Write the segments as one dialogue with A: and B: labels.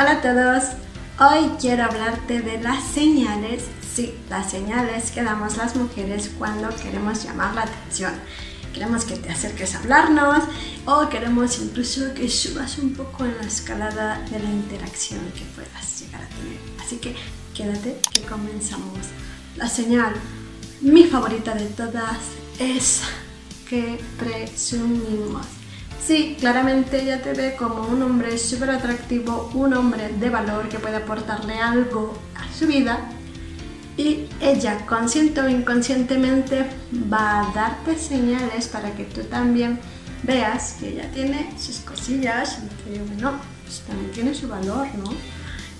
A: Hola a todos. Hoy quiero hablarte de las señales, sí, las señales que damos las mujeres cuando queremos llamar la atención. Queremos que te acerques a hablarnos o queremos incluso que subas un poco en la escalada de la interacción que puedas llegar a tener. Así que quédate que comenzamos. La señal, mi favorita de todas, es que presumimos. Sí, claramente ella te ve como un hombre súper atractivo, un hombre de valor que puede aportarle algo a su vida y ella, consciente o inconscientemente, va a darte señales para que tú también veas que ella tiene sus cosillas y que, bueno, pues también tiene su valor, ¿no?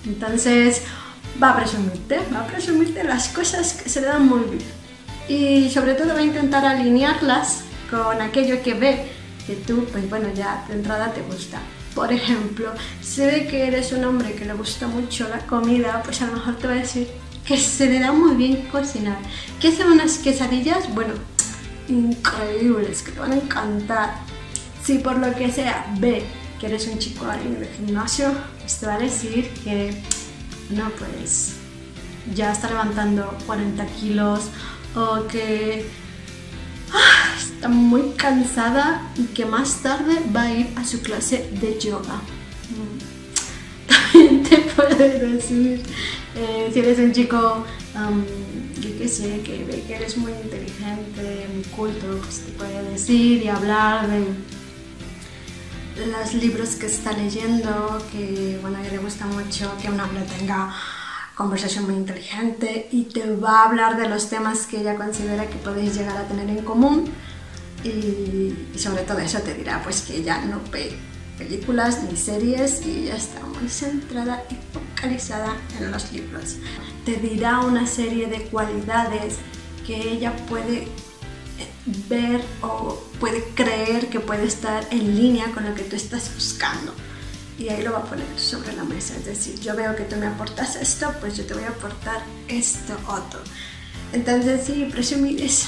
A: Entonces, va a presumirte, va a presumirte las cosas que se le dan muy bien. Y sobre todo va a intentar alinearlas con aquello que ve que tú, pues bueno, ya de entrada te gusta. Por ejemplo, si ve que eres un hombre que le gusta mucho la comida, pues a lo mejor te va a decir que se le da muy bien cocinar. Que hacen unas quesadillas, bueno, increíbles, que te van a encantar. Si por lo que sea ve que eres un chico en el gimnasio, pues te va a decir que, no, pues ya está levantando 40 kilos o que está muy cansada y que más tarde va a ir a su clase de yoga. Mm. También te puede decir, eh, si eres un chico, yo qué sé, que ve que eres muy inteligente, muy culto, pues te puede decir y hablar de los libros que está leyendo, que bueno, ella le gusta mucho que un hombre tenga conversación muy inteligente y te va a hablar de los temas que ella considera que podéis llegar a tener en común y, sobre todo eso te dirá pues que ella no ve películas ni series y ella está muy centrada y focalizada en los libros. Te dirá una serie de cualidades que ella puede ver o puede creer que puede estar en línea con lo que tú estás buscando. Y ahí lo va a poner sobre la mesa. Es decir, yo veo que tú me aportas esto, pues yo te voy a aportar esto otro. Entonces, sí, presumir es,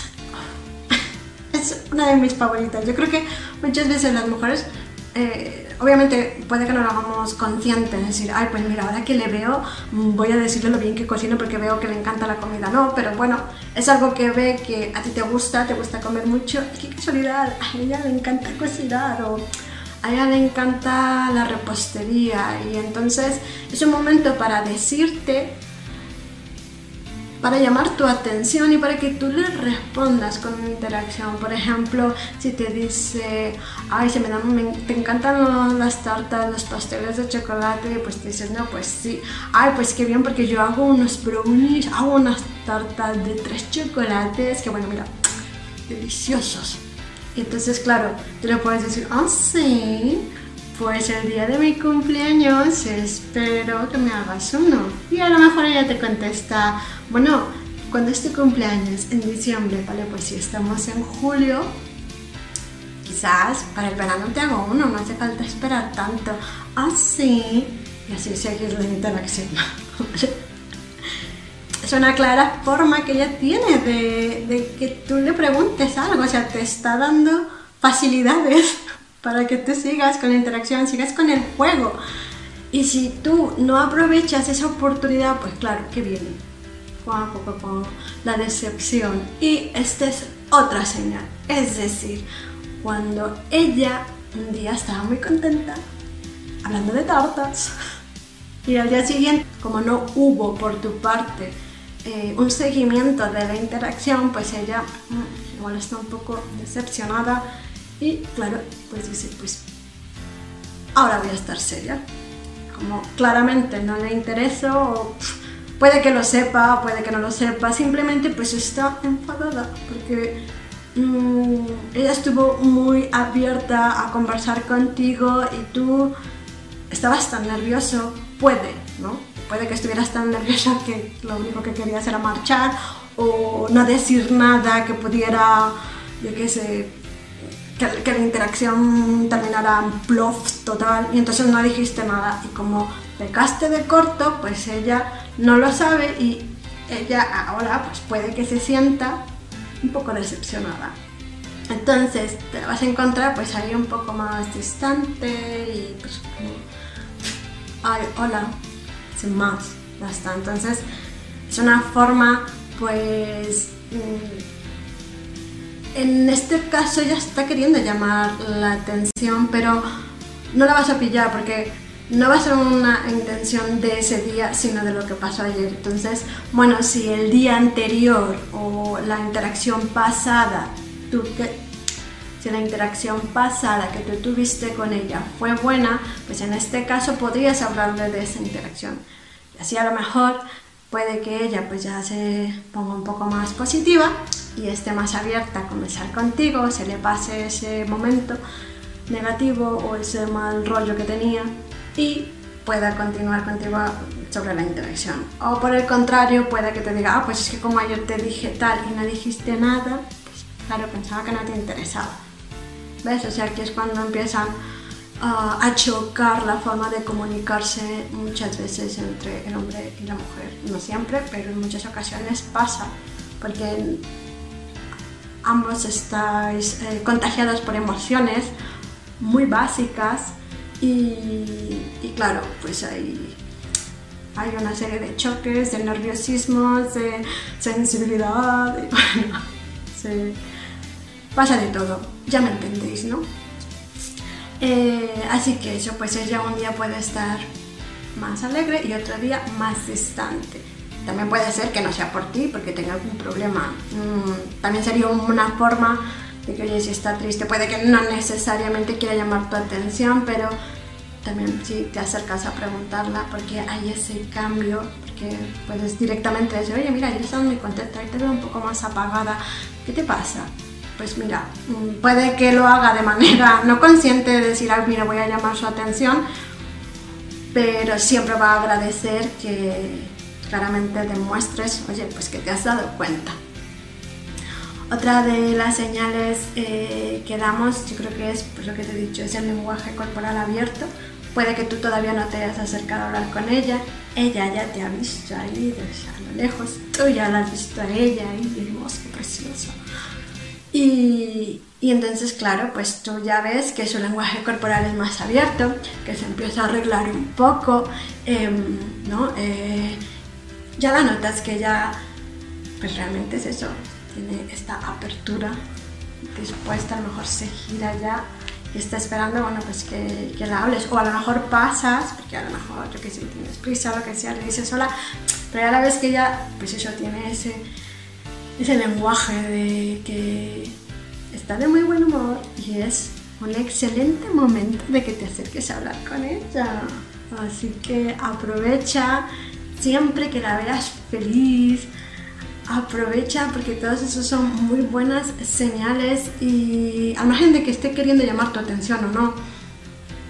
A: es una de mis favoritas. Yo creo que muchas veces las mujeres, eh, obviamente puede que no lo hagamos conscientes, es decir, ay, pues mira, ahora que le veo, voy a decirle lo bien que cocino porque veo que le encanta la comida. No, pero bueno, es algo que ve que a ti te gusta, te gusta comer mucho. Y qué casualidad, a ella le encanta cocinar o a ella le encanta la repostería y entonces es un momento para decirte, para llamar tu atención y para que tú le respondas con una interacción. Por ejemplo, si te dice, ay, se me dan, me, te encantan las tartas, los pasteles de chocolate, pues te dices, no, pues sí, ay, pues qué bien porque yo hago unos brownies, hago unas tartas de tres chocolates, que bueno, mira, deliciosos. Y entonces, claro, tú le puedes decir, ah, sí, pues el día de mi cumpleaños espero que me hagas uno. Y a lo mejor ella te contesta, bueno, cuando es tu cumpleaños? En diciembre, vale, pues si estamos en julio, quizás para el verano te hago uno, no hace falta esperar tanto. Ah, sí, y así seguir la interacción. es una clara forma que ella tiene de, de, que tú le preguntes algo, o sea, te está dando facilidades para que tú sigas con la interacción, sigas con el juego. Y si tú no aprovechas esa oportunidad, pues claro, que viene la decepción. Y esta es otra señal, es decir, cuando ella un día estaba muy contenta, hablando de tartas, y al día siguiente, como no hubo por tu parte eh, un seguimiento de la interacción, pues ella mm, igual está un poco decepcionada y claro, pues dice, pues ahora voy a estar seria. Como claramente no le intereso, o puede que lo sepa, puede que no lo sepa, simplemente pues está enfadada porque mm, ella estuvo muy abierta a conversar contigo y tú estabas tan nervioso, puede, ¿no? Puede que estuvieras tan nerviosa que lo único que querías era marchar o no decir nada que pudiera, yo qué sé, que, la interacción terminara en bluff total y entonces no dijiste nada y como pecaste de corto, pues ella no lo sabe y ella ahora pues puede que se sienta un poco decepcionada. Entonces te vas a encontrar pues ahí un poco más distante y pues como, ay, hola, sin más, ya está. Entonces es una forma pues en este caso ella está queriendo llamar la atención, pero no la vas a pillar porque no va a ser una intención de ese día, sino de lo que pasó ayer. Entonces, bueno, si el día anterior o la interacción pasada, tú que, si la interacción pasada que tú tuviste con ella fue buena, pues en este caso podrías hablarle de esa interacción. Y así a lo mejor puede que ella pues ya se ponga un poco más positiva y esté más abierta a conversar contigo, se le pase ese momento negativo o ese mal rollo que tenía y pueda continuar contigo sobre la interacción. O por el contrario, puede que te diga, ah, pues es que como ayer te dije tal y no dijiste nada, pues claro, pensaba que no te interesaba. ¿Ves? O sea, aquí es cuando empiezan uh, a chocar la forma de comunicarse muchas veces entre el hombre y la mujer. No siempre, pero en muchas ocasiones pasa, porque ambos estáis eh, contagiados por emociones muy básicas y, claro, pues hay, hay una serie de choques, de nerviosismos, de sensibilidad, y bueno, pasa de todo, ya me entendéis, ¿no? Eh, así que eso, pues ella un día puede estar más alegre y otro día más distante. También puede ser que no sea por ti, porque tenga algún problema. Mm, también sería una forma de que, oye, si está triste, puede que no necesariamente quiera llamar tu atención, pero también si te acercas a preguntarla, porque hay ese cambio, porque puedes directamente decir, oye, mira, yo estaba muy contenta y te veo un poco más apagada, ¿qué te pasa? Pues mira, mm, puede que lo haga de manera no consciente de decir, ah, mira, voy a llamar su atención, pero siempre va a agradecer que claramente demuestres, oye, pues que te has dado cuenta. Otra de las señales eh, que damos, yo creo que es pues, lo que te he dicho, es el lenguaje corporal abierto. Puede que tú todavía no te hayas acercado a hablar con ella, ella ya te ha visto ahí a lo lejos, tú ya la has visto a ella ahí, hermosa, preciosa. Y, y, entonces, claro, pues tú ya ves que su lenguaje corporal es más abierto, que se empieza a arreglar un poco, em, ¿no? Eh, ya la notas que ella, pues realmente es eso, tiene esta apertura dispuesta, a lo mejor se gira ya y está esperando, bueno, pues que, que, la hables. O a lo mejor pasas, porque a lo mejor, yo que sé, tienes prisa o lo que sea, le dices hola, pero a la vez que ella, pues eso, tiene ese, ese lenguaje de que está de muy buen humor y es un excelente momento de que te acerques a hablar con ella. Así que aprovecha siempre que la veas feliz, aprovecha porque todos esos son muy buenas señales y al margen de que esté queriendo llamar tu atención o no,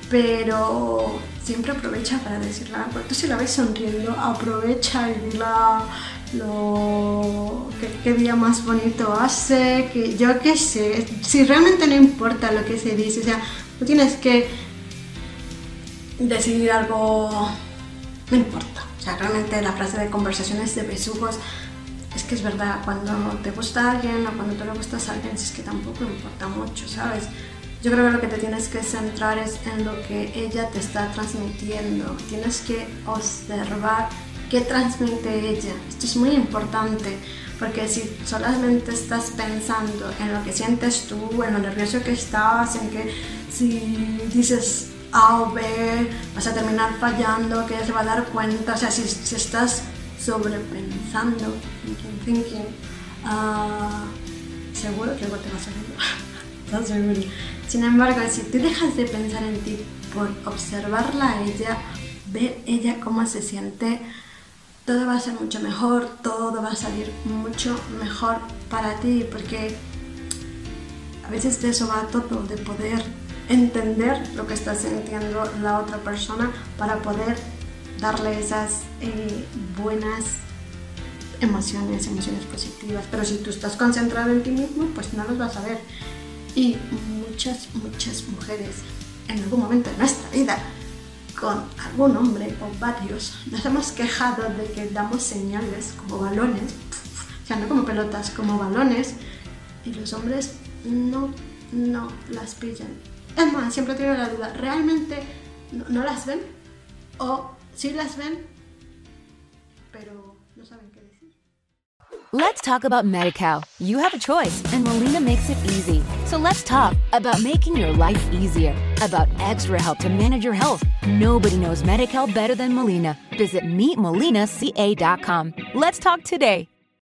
A: pero siempre aprovecha para decirle algo. Tú si la ves sonriendo, aprovecha y dila lo qué, día más bonito hace, que yo qué sé, si realmente no importa lo que se dice, o sea, tú tienes que decidir algo, no importa. O sea, realmente la frase de conversaciones de besugos es que es verdad, cuando te gusta alguien o cuando tú le gustas a alguien, es que tampoco importa mucho, ¿sabes? Yo creo que lo que te tienes que centrar es en lo que ella te está transmitiendo. Tienes que observar qué transmite ella. Esto es muy importante porque si solamente estás pensando en lo que sientes tú, en lo nervioso que estás, en que si dices A o B vas a terminar fallando, que ella se va a dar cuenta, o sea, si, si estás sobrepensando, thinking, thinking, uh, seguro que algo te va a salir. ¿estás seguro? Sin embargo, si tú dejas de pensar en ti por observarla a ella, ver ella cómo se siente, todo va a ser mucho mejor, todo va a salir mucho mejor para ti, porque a veces de eso va todo, de poder entender lo que está sintiendo la otra persona para poder darle esas eh, buenas emociones, emociones positivas. Pero si tú estás concentrado en ti mismo, pues no los vas a ver. Y muchas, muchas mujeres en algún momento de nuestra vida con algún hombre o varios nos hemos quejado de que damos señales como balones, o sea, no como pelotas, como balones, y los hombres no, no las pillan. Es más, siempre tengo la duda, ¿realmente no, las ven? ¿O sí las ven, pero no saben qué decir?
B: Let's talk about MediCal. You have a choice, and Molina makes it easy. So let's talk about making your life easier, about extra help to manage your health. Nobody knows MediCal better than Molina. Visit meetmolinaca.com. Let's talk today.